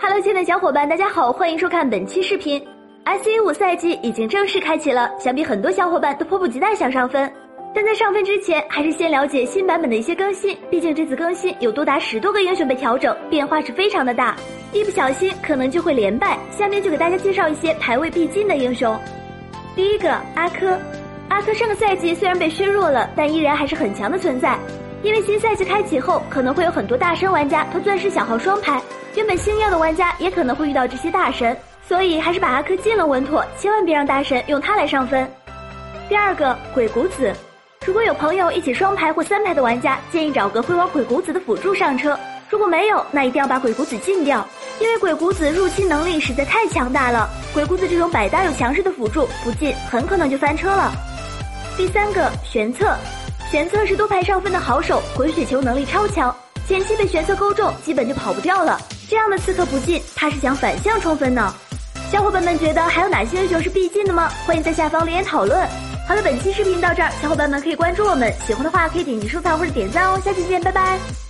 Hello，亲爱的小伙伴，大家好，欢迎收看本期视频。SE 五赛季已经正式开启了，想必很多小伙伴都迫不及待想上分。但在上分之前，还是先了解新版本的一些更新。毕竟这次更新有多达十多个英雄被调整，变化是非常的大，一不小心可能就会连败。下面就给大家介绍一些排位必进的英雄。第一个阿轲，阿轲上个赛季虽然被削弱了，但依然还是很强的存在。因为新赛季开启后，可能会有很多大神玩家和钻石小号双排，原本星耀的玩家也可能会遇到这些大神，所以还是把阿珂禁了稳妥，千万别让大神用它来上分。第二个鬼谷子。如果有朋友一起双排或三排的玩家，建议找个会玩鬼谷子的辅助上车。如果没有，那一定要把鬼谷子禁掉，因为鬼谷子入侵能力实在太强大了。鬼谷子这种百搭又强势的辅助，不进很可能就翻车了。第三个玄策，玄策是多排上分的好手，滚雪球能力超强，前期被玄策勾中，基本就跑不掉了。这样的刺客不进，他是想反向冲分呢。小伙伴们觉得还有哪些英雄是必进的吗？欢迎在下方留言讨论。好了，本期视频到这儿，小伙伴们可以关注我们，喜欢的话可以点击收藏或者点赞哦，下期见，拜拜。